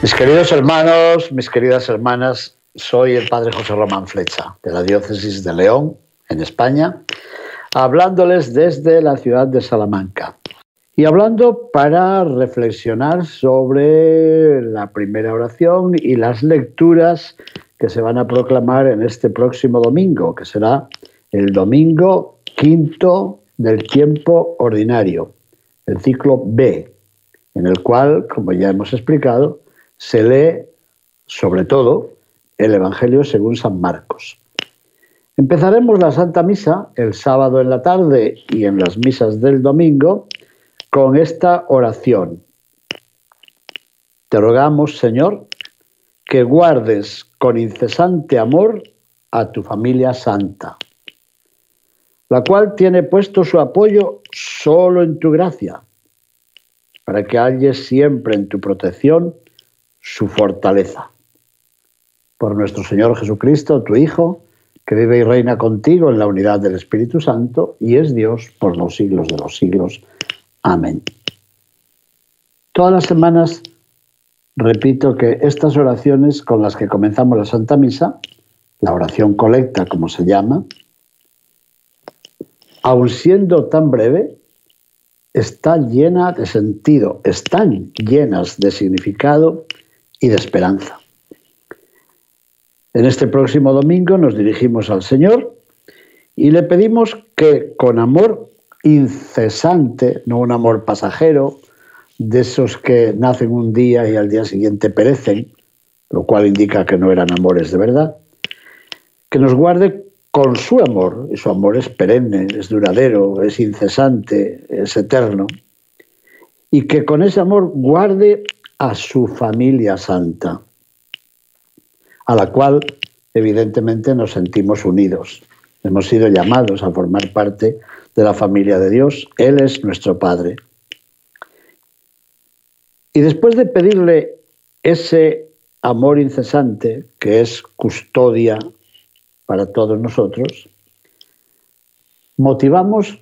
Mis queridos hermanos, mis queridas hermanas, soy el Padre José Román Flecha, de la Diócesis de León, en España hablándoles desde la ciudad de Salamanca. Y hablando para reflexionar sobre la primera oración y las lecturas que se van a proclamar en este próximo domingo, que será el domingo quinto del tiempo ordinario, el ciclo B, en el cual, como ya hemos explicado, se lee sobre todo el Evangelio según San Marcos. Empezaremos la Santa Misa el sábado en la tarde y en las misas del domingo con esta oración. Te rogamos, Señor, que guardes con incesante amor a tu familia santa, la cual tiene puesto su apoyo solo en tu gracia, para que halles siempre en tu protección su fortaleza. Por nuestro Señor Jesucristo, tu Hijo, que vive y reina contigo en la unidad del Espíritu Santo y es Dios por los siglos de los siglos. Amén. Todas las semanas repito que estas oraciones con las que comenzamos la Santa Misa, la oración colecta como se llama, aun siendo tan breve, está llena de sentido, están llenas de significado y de esperanza. En este próximo domingo nos dirigimos al Señor y le pedimos que con amor incesante, no un amor pasajero, de esos que nacen un día y al día siguiente perecen, lo cual indica que no eran amores de verdad, que nos guarde con su amor, y su amor es perenne, es duradero, es incesante, es eterno, y que con ese amor guarde a su familia santa a la cual evidentemente nos sentimos unidos. Hemos sido llamados a formar parte de la familia de Dios. Él es nuestro Padre. Y después de pedirle ese amor incesante, que es custodia para todos nosotros, motivamos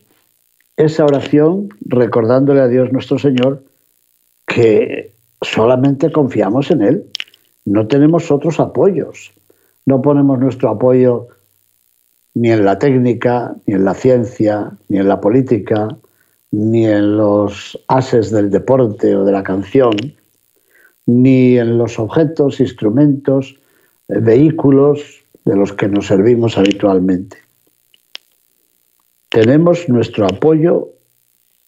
esa oración recordándole a Dios nuestro Señor que solamente confiamos en Él no tenemos otros apoyos. No ponemos nuestro apoyo ni en la técnica, ni en la ciencia, ni en la política, ni en los ases del deporte o de la canción, ni en los objetos, instrumentos, eh, vehículos de los que nos servimos habitualmente. Tenemos nuestro apoyo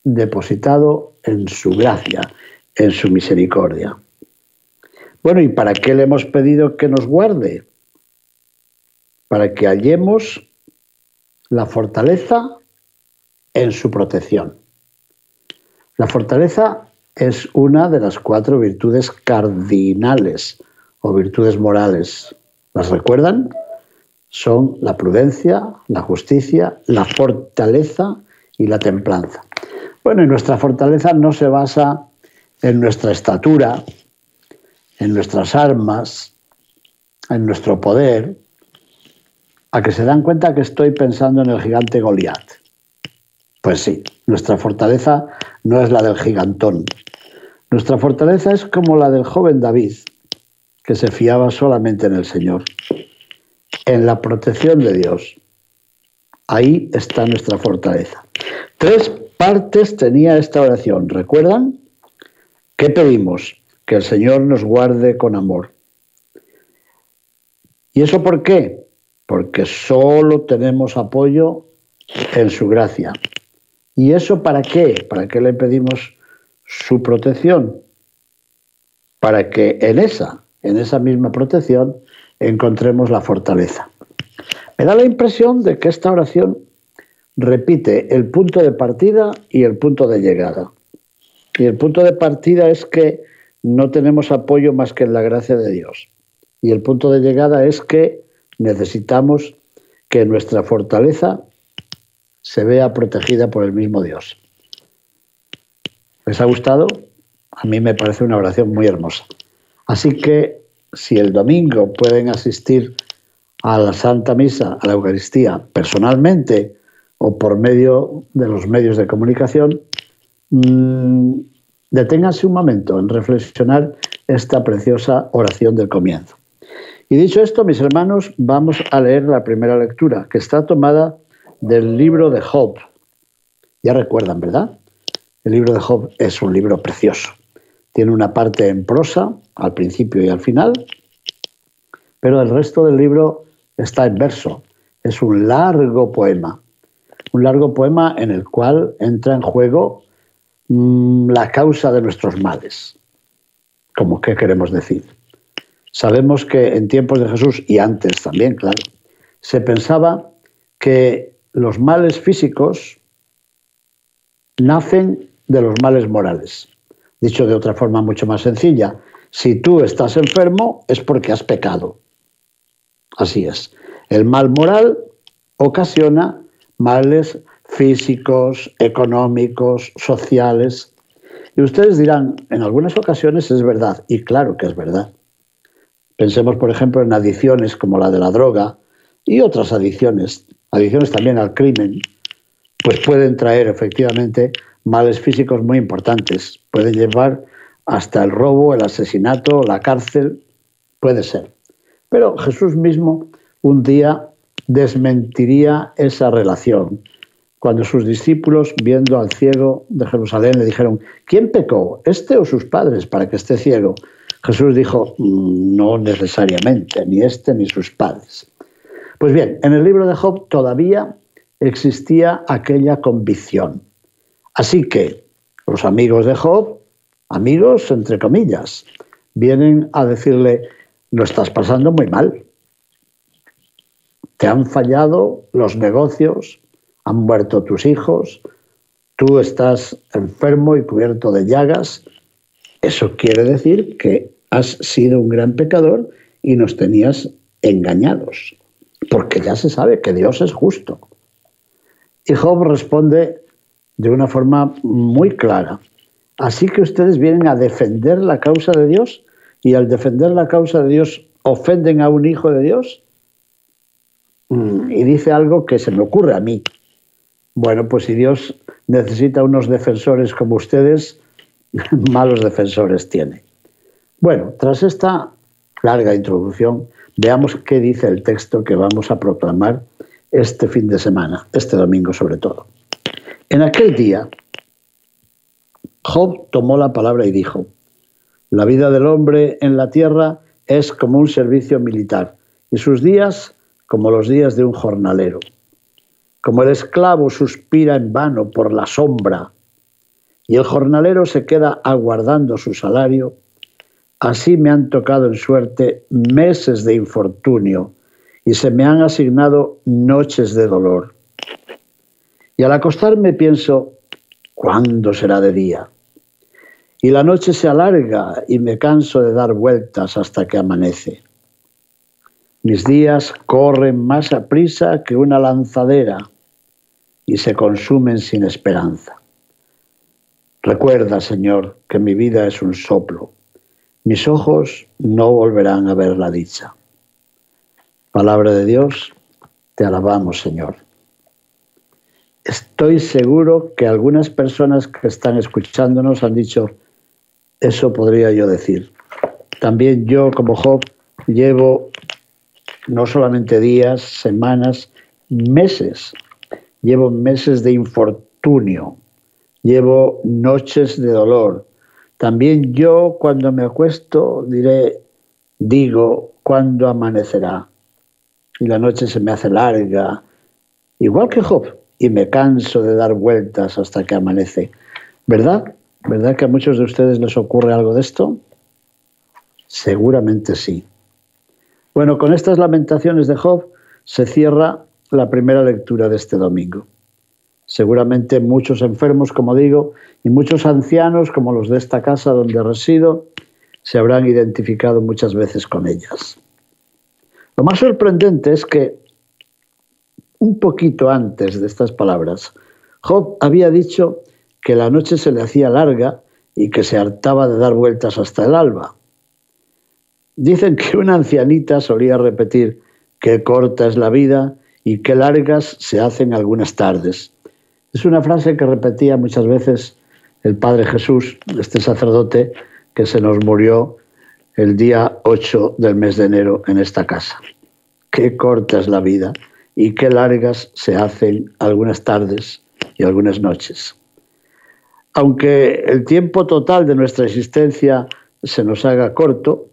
depositado en su gracia, en su misericordia. Bueno, ¿y para qué le hemos pedido que nos guarde? Para que hallemos la fortaleza en su protección. La fortaleza es una de las cuatro virtudes cardinales o virtudes morales. ¿Las recuerdan? Son la prudencia, la justicia, la fortaleza y la templanza. Bueno, y nuestra fortaleza no se basa en nuestra estatura, en nuestras armas, en nuestro poder, a que se dan cuenta que estoy pensando en el gigante Goliat. Pues sí, nuestra fortaleza no es la del gigantón. Nuestra fortaleza es como la del joven David, que se fiaba solamente en el Señor, en la protección de Dios. Ahí está nuestra fortaleza. Tres partes tenía esta oración. ¿Recuerdan? ¿Qué pedimos? que el Señor nos guarde con amor. ¿Y eso por qué? Porque solo tenemos apoyo en su gracia. ¿Y eso para qué? ¿Para qué le pedimos su protección? Para que en esa, en esa misma protección, encontremos la fortaleza. Me da la impresión de que esta oración repite el punto de partida y el punto de llegada. Y el punto de partida es que no tenemos apoyo más que en la gracia de Dios. Y el punto de llegada es que necesitamos que nuestra fortaleza se vea protegida por el mismo Dios. ¿Les ha gustado? A mí me parece una oración muy hermosa. Así que si el domingo pueden asistir a la Santa Misa, a la Eucaristía, personalmente o por medio de los medios de comunicación, mmm, deténganse un momento en reflexionar esta preciosa oración del comienzo. Y dicho esto, mis hermanos, vamos a leer la primera lectura, que está tomada del libro de Job. Ya recuerdan, ¿verdad? El libro de Job es un libro precioso. Tiene una parte en prosa, al principio y al final, pero el resto del libro está en verso. Es un largo poema. Un largo poema en el cual entra en juego la causa de nuestros males. ¿Cómo qué queremos decir? Sabemos que en tiempos de Jesús y antes también, claro, se pensaba que los males físicos nacen de los males morales. Dicho de otra forma mucho más sencilla, si tú estás enfermo es porque has pecado. Así es. El mal moral ocasiona males físicos, económicos, sociales. Y ustedes dirán, en algunas ocasiones es verdad, y claro que es verdad. Pensemos, por ejemplo, en adicciones como la de la droga y otras adicciones, adicciones también al crimen, pues pueden traer efectivamente males físicos muy importantes. Pueden llevar hasta el robo, el asesinato, la cárcel, puede ser. Pero Jesús mismo un día desmentiría esa relación. Cuando sus discípulos, viendo al ciego de Jerusalén, le dijeron, ¿quién pecó, este o sus padres, para que esté ciego? Jesús dijo, mm, no necesariamente, ni este ni sus padres. Pues bien, en el libro de Job todavía existía aquella convicción. Así que los amigos de Job, amigos entre comillas, vienen a decirle, lo estás pasando muy mal. Te han fallado los negocios, han muerto tus hijos, tú estás enfermo y cubierto de llagas. Eso quiere decir que has sido un gran pecador y nos tenías engañados, porque ya se sabe que Dios es justo. Y Job responde de una forma muy clara. Así que ustedes vienen a defender la causa de Dios y al defender la causa de Dios ofenden a un hijo de Dios. Mm, y dice algo que se me ocurre a mí. Bueno, pues si Dios necesita unos defensores como ustedes, malos defensores tiene. Bueno, tras esta larga introducción, veamos qué dice el texto que vamos a proclamar este fin de semana, este domingo sobre todo. En aquel día, Job tomó la palabra y dijo, la vida del hombre en la tierra es como un servicio militar y sus días como los días de un jornalero. Como el esclavo suspira en vano por la sombra y el jornalero se queda aguardando su salario, así me han tocado en suerte meses de infortunio y se me han asignado noches de dolor. Y al acostarme pienso, ¿cuándo será de día? Y la noche se alarga y me canso de dar vueltas hasta que amanece. Mis días corren más a prisa que una lanzadera y se consumen sin esperanza. Recuerda, Señor, que mi vida es un soplo. Mis ojos no volverán a ver la dicha. Palabra de Dios, te alabamos, Señor. Estoy seguro que algunas personas que están escuchándonos han dicho, eso podría yo decir. También yo, como Job, llevo no solamente días, semanas, meses. Llevo meses de infortunio, llevo noches de dolor. También yo cuando me acuesto diré, digo, ¿cuándo amanecerá? Y la noche se me hace larga, igual que Job, y me canso de dar vueltas hasta que amanece. ¿Verdad? ¿Verdad que a muchos de ustedes les ocurre algo de esto? Seguramente sí. Bueno, con estas lamentaciones de Job se cierra la primera lectura de este domingo. seguramente muchos enfermos, como digo, y muchos ancianos, como los de esta casa donde resido, se habrán identificado muchas veces con ellas. Lo más sorprendente es que un poquito antes de estas palabras, Job había dicho que la noche se le hacía larga y que se hartaba de dar vueltas hasta el alba. Dicen que una ancianita solía repetir qué corta es la vida y qué largas se hacen algunas tardes. Es una frase que repetía muchas veces el Padre Jesús, este sacerdote que se nos murió el día 8 del mes de enero en esta casa. Qué corta es la vida y qué largas se hacen algunas tardes y algunas noches. Aunque el tiempo total de nuestra existencia se nos haga corto,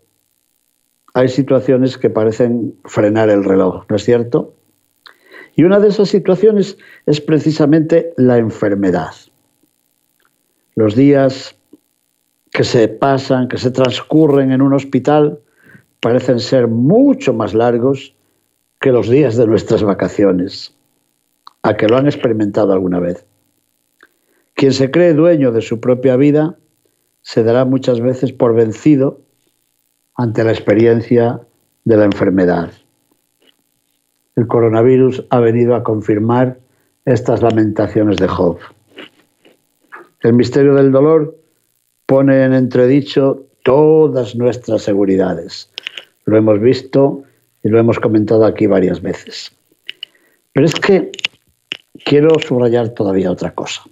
hay situaciones que parecen frenar el reloj, ¿no es cierto? Y una de esas situaciones es precisamente la enfermedad. Los días que se pasan, que se transcurren en un hospital, parecen ser mucho más largos que los días de nuestras vacaciones, a que lo han experimentado alguna vez. Quien se cree dueño de su propia vida se dará muchas veces por vencido ante la experiencia de la enfermedad. El coronavirus ha venido a confirmar estas lamentaciones de Job. El misterio del dolor pone en entredicho todas nuestras seguridades. Lo hemos visto y lo hemos comentado aquí varias veces. Pero es que quiero subrayar todavía otra cosa.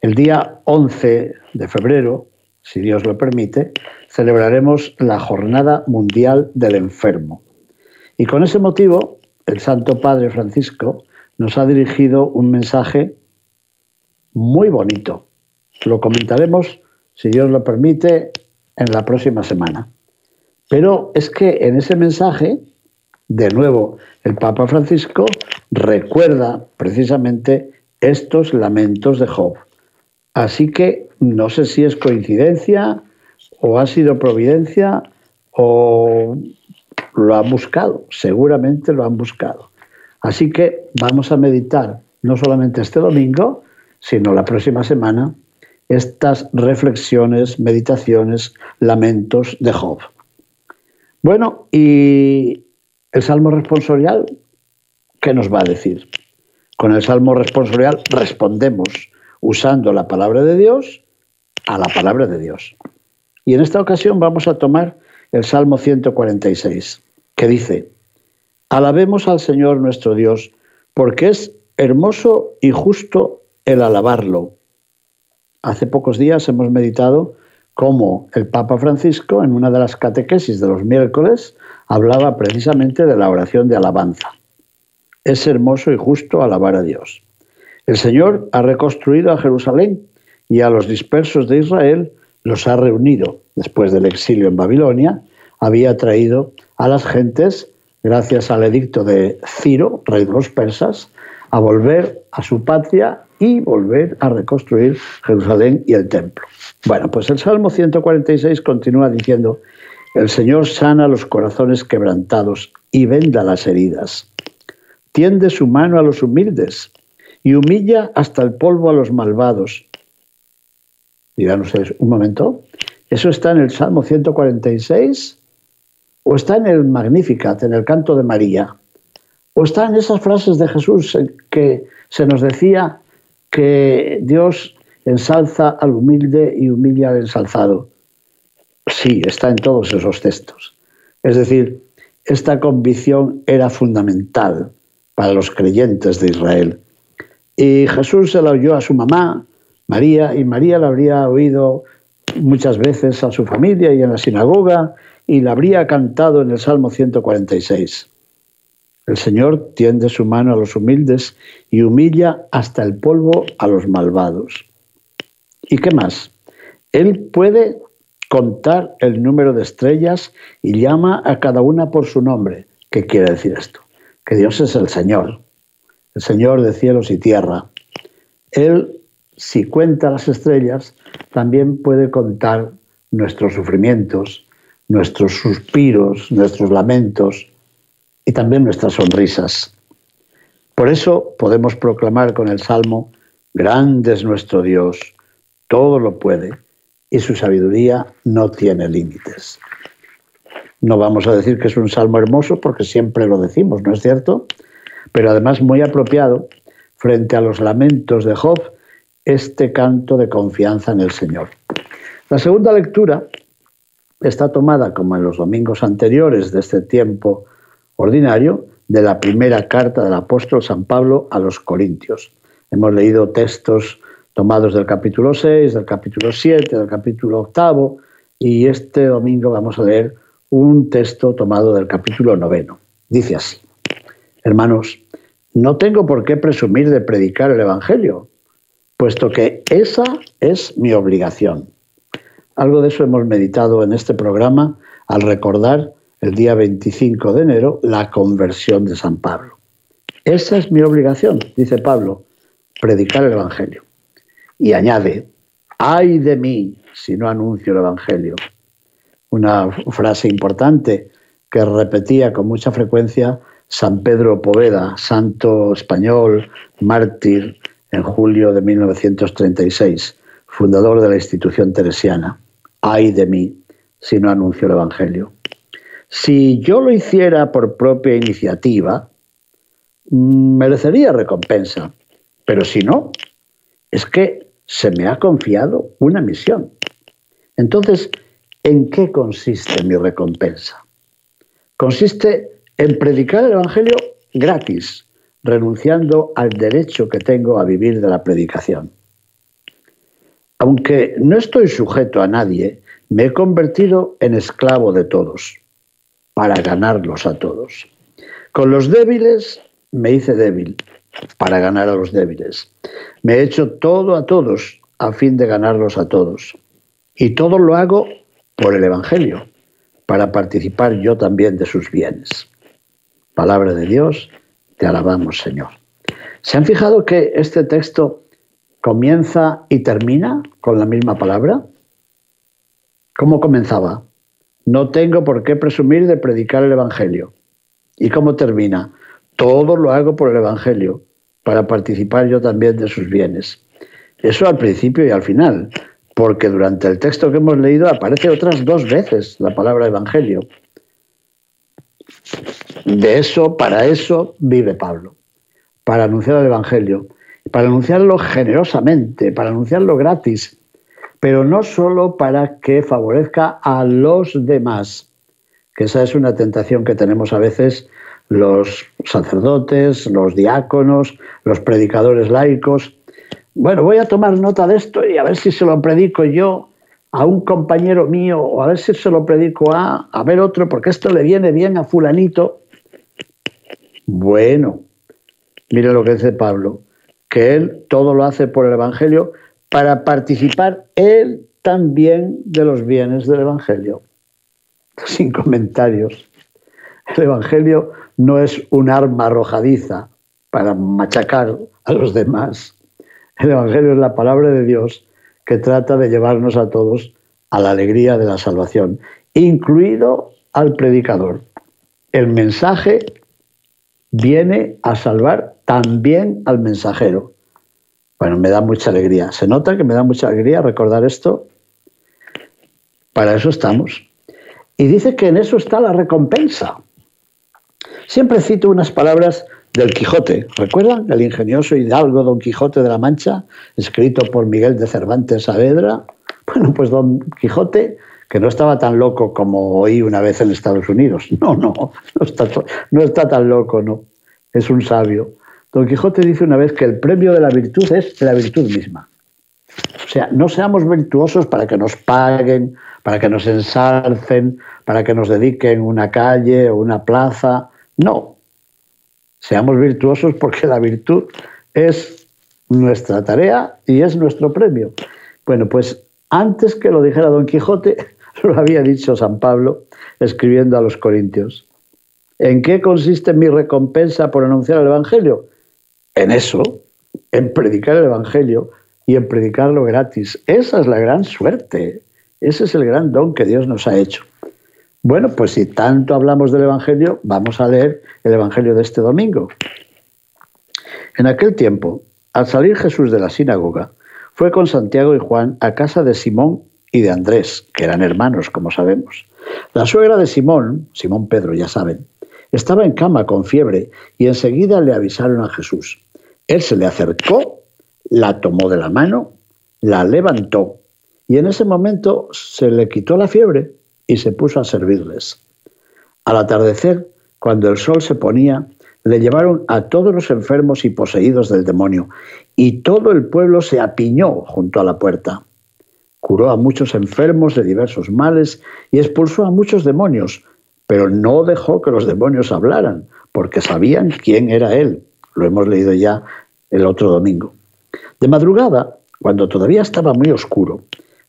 El día 11 de febrero, si Dios lo permite, celebraremos la Jornada Mundial del Enfermo. Y con ese motivo, el Santo Padre Francisco nos ha dirigido un mensaje muy bonito. Lo comentaremos, si Dios lo permite, en la próxima semana. Pero es que en ese mensaje de nuevo, el Papa Francisco recuerda precisamente estos lamentos de Job. Así que no sé si es coincidencia o ha sido providencia o lo han buscado, seguramente lo han buscado. Así que vamos a meditar no solamente este domingo, sino la próxima semana estas reflexiones, meditaciones, lamentos de Job. Bueno, y el salmo responsorial, ¿qué nos va a decir? Con el salmo responsorial respondemos usando la palabra de Dios a la palabra de Dios. Y en esta ocasión vamos a tomar el Salmo 146, que dice, Alabemos al Señor nuestro Dios, porque es hermoso y justo el alabarlo. Hace pocos días hemos meditado cómo el Papa Francisco, en una de las catequesis de los miércoles, hablaba precisamente de la oración de alabanza. Es hermoso y justo alabar a Dios. El Señor ha reconstruido a Jerusalén y a los dispersos de Israel los ha reunido. Después del exilio en Babilonia, había traído a las gentes, gracias al edicto de Ciro, rey de los persas, a volver a su patria y volver a reconstruir Jerusalén y el templo. Bueno, pues el Salmo 146 continúa diciendo, el Señor sana los corazones quebrantados y venda las heridas. Tiende su mano a los humildes y humilla hasta el polvo a los malvados. Dirán ustedes, un momento, ¿eso está en el Salmo 146? ¿O está en el Magnificat, en el canto de María? ¿O está en esas frases de Jesús que se nos decía que Dios ensalza al humilde y humilla al ensalzado? Sí, está en todos esos textos. Es decir, esta convicción era fundamental para los creyentes de Israel. Y Jesús se la oyó a su mamá, María, y María la habría oído muchas veces a su familia y en la sinagoga, y la habría cantado en el Salmo 146. El Señor tiende su mano a los humildes y humilla hasta el polvo a los malvados. ¿Y qué más? Él puede contar el número de estrellas y llama a cada una por su nombre. ¿Qué quiere decir esto? Que Dios es el Señor, el Señor de cielos y tierra. Él, si cuenta las estrellas, también puede contar nuestros sufrimientos, nuestros suspiros, nuestros lamentos y también nuestras sonrisas. Por eso podemos proclamar con el Salmo, grande es nuestro Dios, todo lo puede y su sabiduría no tiene límites. No vamos a decir que es un salmo hermoso porque siempre lo decimos, ¿no es cierto? Pero además muy apropiado frente a los lamentos de Job, este canto de confianza en el Señor. La segunda lectura está tomada, como en los domingos anteriores de este tiempo ordinario, de la primera carta del apóstol San Pablo a los Corintios. Hemos leído textos tomados del capítulo 6, del capítulo 7, del capítulo 8, y este domingo vamos a leer un texto tomado del capítulo 9. Dice así, hermanos, no tengo por qué presumir de predicar el Evangelio, puesto que esa es mi obligación. Algo de eso hemos meditado en este programa al recordar el día 25 de enero la conversión de San Pablo. Esa es mi obligación, dice Pablo, predicar el Evangelio. Y añade, ay de mí si no anuncio el Evangelio. Una frase importante que repetía con mucha frecuencia San Pedro Poveda, santo español, mártir en julio de 1936, fundador de la institución teresiana. Ay de mí si no anuncio el Evangelio. Si yo lo hiciera por propia iniciativa, merecería recompensa, pero si no, es que se me ha confiado una misión. Entonces, ¿en qué consiste mi recompensa? Consiste en predicar el Evangelio gratis, renunciando al derecho que tengo a vivir de la predicación. Aunque no estoy sujeto a nadie, me he convertido en esclavo de todos, para ganarlos a todos. Con los débiles me hice débil, para ganar a los débiles. Me he hecho todo a todos a fin de ganarlos a todos. Y todo lo hago por el Evangelio, para participar yo también de sus bienes. Palabra de Dios, te alabamos Señor. ¿Se han fijado que este texto comienza y termina con la misma palabra? ¿Cómo comenzaba? No tengo por qué presumir de predicar el Evangelio. ¿Y cómo termina? Todo lo hago por el Evangelio, para participar yo también de sus bienes. Eso al principio y al final, porque durante el texto que hemos leído aparece otras dos veces la palabra evangelio. De eso, para eso vive Pablo, para anunciar el evangelio, para anunciarlo generosamente, para anunciarlo gratis, pero no solo para que favorezca a los demás, que esa es una tentación que tenemos a veces los sacerdotes, los diáconos, los predicadores laicos. Bueno, voy a tomar nota de esto y a ver si se lo predico yo a un compañero mío o a ver si se lo predico a, a ver otro, porque esto le viene bien a fulanito. Bueno, mire lo que dice Pablo, que él todo lo hace por el Evangelio para participar él también de los bienes del Evangelio. Sin comentarios. El Evangelio no es un arma arrojadiza para machacar a los demás. El Evangelio es la palabra de Dios que trata de llevarnos a todos a la alegría de la salvación, incluido al predicador. El mensaje viene a salvar también al mensajero. Bueno, me da mucha alegría. ¿Se nota que me da mucha alegría recordar esto? Para eso estamos. Y dice que en eso está la recompensa. Siempre cito unas palabras del Quijote. ¿Recuerdan? El ingenioso hidalgo Don Quijote de la Mancha, escrito por Miguel de Cervantes Saavedra. Bueno, pues Don Quijote, que no estaba tan loco como oí una vez en Estados Unidos. No, no, no está, no está tan loco, no. Es un sabio. Don Quijote dice una vez que el premio de la virtud es la virtud misma. O sea, no seamos virtuosos para que nos paguen, para que nos ensalcen, para que nos dediquen una calle o una plaza. No, seamos virtuosos porque la virtud es nuestra tarea y es nuestro premio. Bueno, pues antes que lo dijera Don Quijote, lo había dicho San Pablo escribiendo a los Corintios. ¿En qué consiste mi recompensa por anunciar el Evangelio? En eso, en predicar el Evangelio y en predicarlo gratis. Esa es la gran suerte, ese es el gran don que Dios nos ha hecho. Bueno, pues si tanto hablamos del Evangelio, vamos a leer el Evangelio de este domingo. En aquel tiempo, al salir Jesús de la sinagoga, fue con Santiago y Juan a casa de Simón y de Andrés, que eran hermanos, como sabemos. La suegra de Simón, Simón Pedro, ya saben, estaba en cama con fiebre y enseguida le avisaron a Jesús. Él se le acercó, la tomó de la mano, la levantó y en ese momento se le quitó la fiebre y se puso a servirles. Al atardecer, cuando el sol se ponía, le llevaron a todos los enfermos y poseídos del demonio, y todo el pueblo se apiñó junto a la puerta. Curó a muchos enfermos de diversos males y expulsó a muchos demonios, pero no dejó que los demonios hablaran, porque sabían quién era él. Lo hemos leído ya el otro domingo. De madrugada, cuando todavía estaba muy oscuro,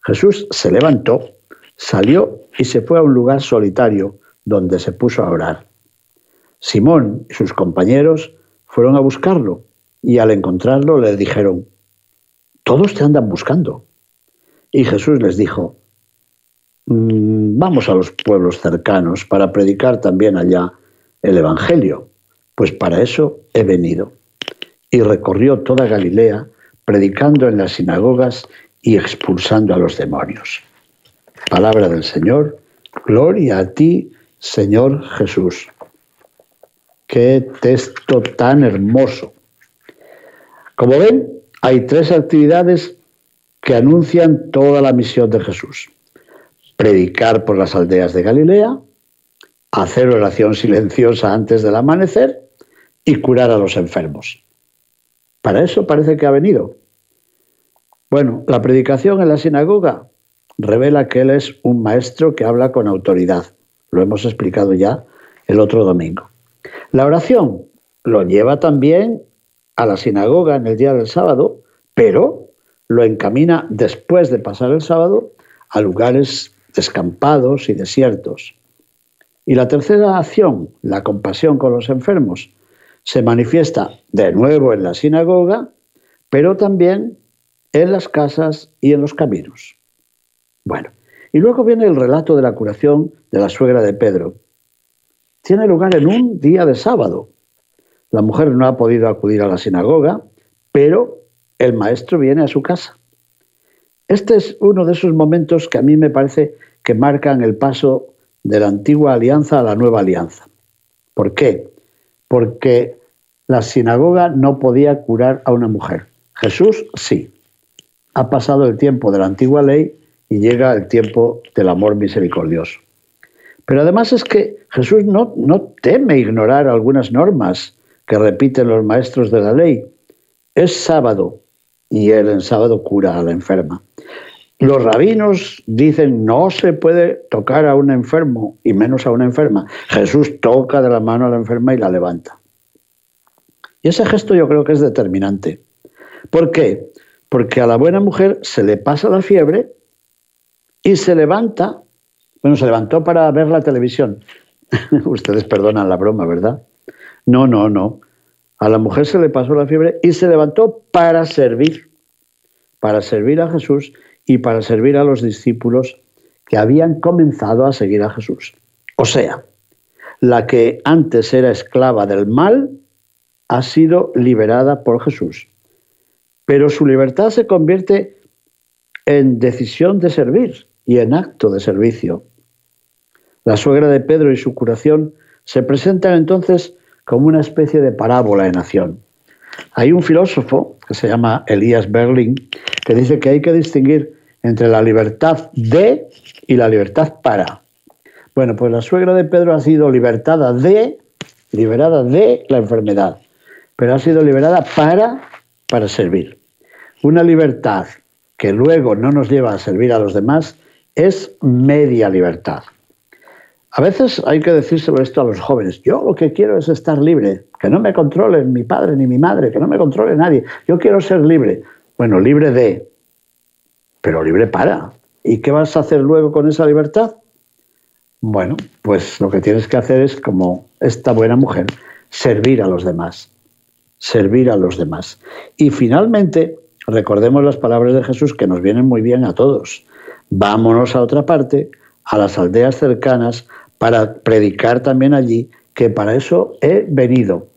Jesús se levantó, salió y se fue a un lugar solitario donde se puso a orar. Simón y sus compañeros fueron a buscarlo y al encontrarlo le dijeron, todos te andan buscando. Y Jesús les dijo, mm, vamos a los pueblos cercanos para predicar también allá el Evangelio, pues para eso he venido. Y recorrió toda Galilea, predicando en las sinagogas y expulsando a los demonios. Palabra del Señor, gloria a ti, Señor Jesús. Qué texto tan hermoso. Como ven, hay tres actividades que anuncian toda la misión de Jesús. Predicar por las aldeas de Galilea, hacer oración silenciosa antes del amanecer y curar a los enfermos. Para eso parece que ha venido. Bueno, la predicación en la sinagoga revela que Él es un maestro que habla con autoridad. Lo hemos explicado ya el otro domingo. La oración lo lleva también a la sinagoga en el día del sábado, pero lo encamina después de pasar el sábado a lugares descampados y desiertos. Y la tercera acción, la compasión con los enfermos, se manifiesta de nuevo en la sinagoga, pero también en las casas y en los caminos. Bueno, y luego viene el relato de la curación de la suegra de Pedro. Tiene lugar en un día de sábado. La mujer no ha podido acudir a la sinagoga, pero el maestro viene a su casa. Este es uno de esos momentos que a mí me parece que marcan el paso de la antigua alianza a la nueva alianza. ¿Por qué? Porque la sinagoga no podía curar a una mujer. Jesús sí ha pasado el tiempo de la antigua ley y llega el tiempo del amor misericordioso. Pero además es que Jesús no, no teme ignorar algunas normas que repiten los maestros de la ley. Es sábado y él en sábado cura a la enferma. Los rabinos dicen no se puede tocar a un enfermo y menos a una enferma. Jesús toca de la mano a la enferma y la levanta. Y ese gesto yo creo que es determinante. ¿Por qué? porque a la buena mujer se le pasa la fiebre y se levanta, bueno, se levantó para ver la televisión. Ustedes perdonan la broma, ¿verdad? No, no, no. A la mujer se le pasó la fiebre y se levantó para servir, para servir a Jesús y para servir a los discípulos que habían comenzado a seguir a Jesús. O sea, la que antes era esclava del mal ha sido liberada por Jesús pero su libertad se convierte en decisión de servir y en acto de servicio. La suegra de Pedro y su curación se presentan entonces como una especie de parábola en acción. Hay un filósofo que se llama Elías Berlin que dice que hay que distinguir entre la libertad de y la libertad para. Bueno, pues la suegra de Pedro ha sido libertada de, liberada de la enfermedad, pero ha sido liberada para, para servir. Una libertad que luego no nos lleva a servir a los demás es media libertad. A veces hay que decírselo esto a los jóvenes. Yo lo que quiero es estar libre, que no me controle mi padre ni mi madre, que no me controle nadie. Yo quiero ser libre. Bueno, libre de, pero libre para. ¿Y qué vas a hacer luego con esa libertad? Bueno, pues lo que tienes que hacer es, como esta buena mujer, servir a los demás. Servir a los demás. Y finalmente, recordemos las palabras de Jesús que nos vienen muy bien a todos. Vámonos a otra parte, a las aldeas cercanas, para predicar también allí, que para eso he venido.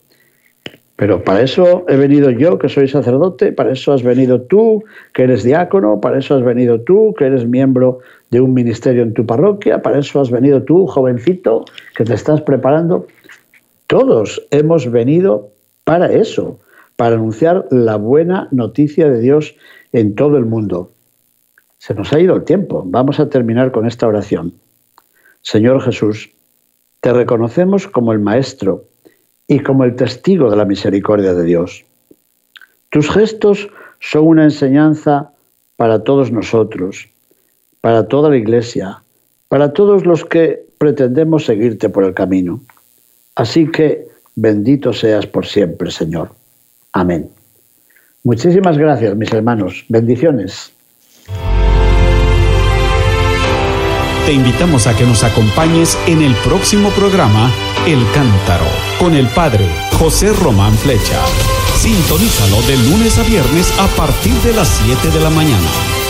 Pero para eso he venido yo, que soy sacerdote, para eso has venido tú, que eres diácono, para eso has venido tú, que eres miembro de un ministerio en tu parroquia, para eso has venido tú, jovencito, que te estás preparando. Todos hemos venido para eso, para anunciar la buena noticia de Dios en todo el mundo. Se nos ha ido el tiempo. Vamos a terminar con esta oración. Señor Jesús, te reconocemos como el Maestro y como el testigo de la misericordia de Dios. Tus gestos son una enseñanza para todos nosotros, para toda la Iglesia, para todos los que pretendemos seguirte por el camino. Así que bendito seas por siempre, Señor. Amén. Muchísimas gracias, mis hermanos. Bendiciones. Te invitamos a que nos acompañes en el próximo programa El Cántaro con el Padre José Román Flecha. Sintonízalo de lunes a viernes a partir de las 7 de la mañana.